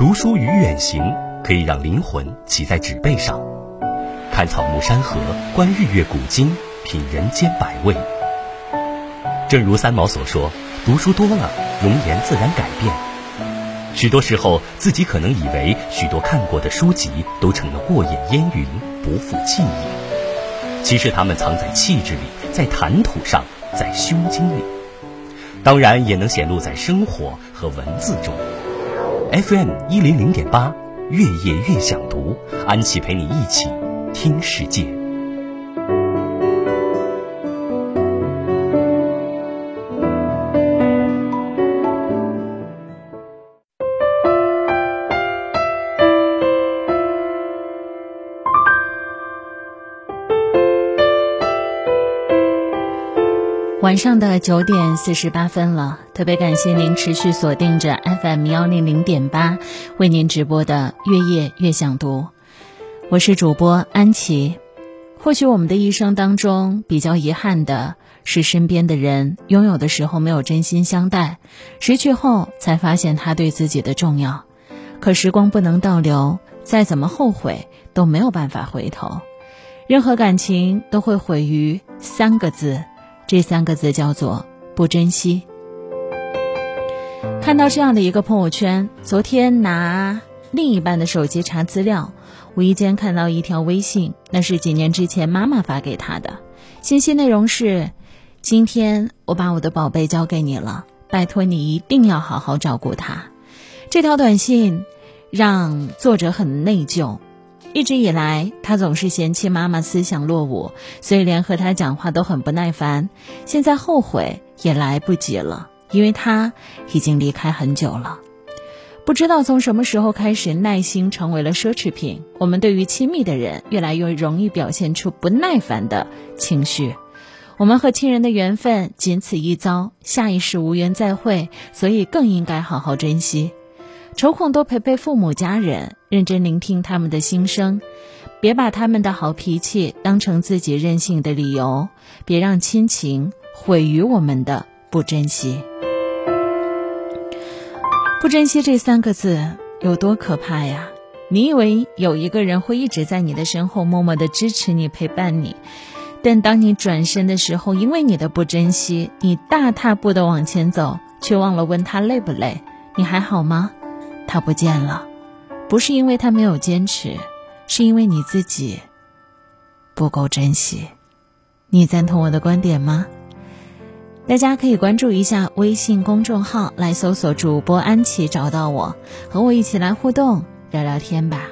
读书与远行可以让灵魂骑在纸背上，看草木山河，观日月古今，品人间百味。正如三毛所说：“读书多了，容颜自然改变。”许多时候，自己可能以为许多看过的书籍都成了过眼烟云，不复记忆。其实，它们藏在气质里，在谈吐上，在胸襟里。当然，也能显露在生活和文字中。FM 一零零点八，越夜越想读，安琪陪你一起听世界。晚上的九点四十八分了，特别感谢您持续锁定着 FM 幺零零点八，为您直播的《月夜越想读》，我是主播安琪。或许我们的一生当中比较遗憾的是，身边的人拥有的时候没有真心相待，失去后才发现他对自己的重要。可时光不能倒流，再怎么后悔都没有办法回头，任何感情都会毁于三个字。这三个字叫做不珍惜。看到这样的一个朋友圈，昨天拿另一半的手机查资料，无意间看到一条微信，那是几年之前妈妈发给他的，信息内容是：今天我把我的宝贝交给你了，拜托你一定要好好照顾他。这条短信让作者很内疚。一直以来，他总是嫌弃妈妈思想落伍，所以连和他讲话都很不耐烦。现在后悔也来不及了，因为他已经离开很久了。不知道从什么时候开始，耐心成为了奢侈品。我们对于亲密的人，越来越容易表现出不耐烦的情绪。我们和亲人的缘分仅此一遭，下一世无缘再会，所以更应该好好珍惜。抽空多陪陪父母家人，认真聆听他们的心声，别把他们的好脾气当成自己任性的理由，别让亲情毁于我们的不珍惜。不珍惜这三个字有多可怕呀？你以为有一个人会一直在你的身后默默的支持你、陪伴你，但当你转身的时候，因为你的不珍惜，你大踏步的往前走，却忘了问他累不累，你还好吗？他不见了，不是因为他没有坚持，是因为你自己不够珍惜。你赞同我的观点吗？大家可以关注一下微信公众号，来搜索主播安琪，找到我，和我一起来互动聊聊天吧。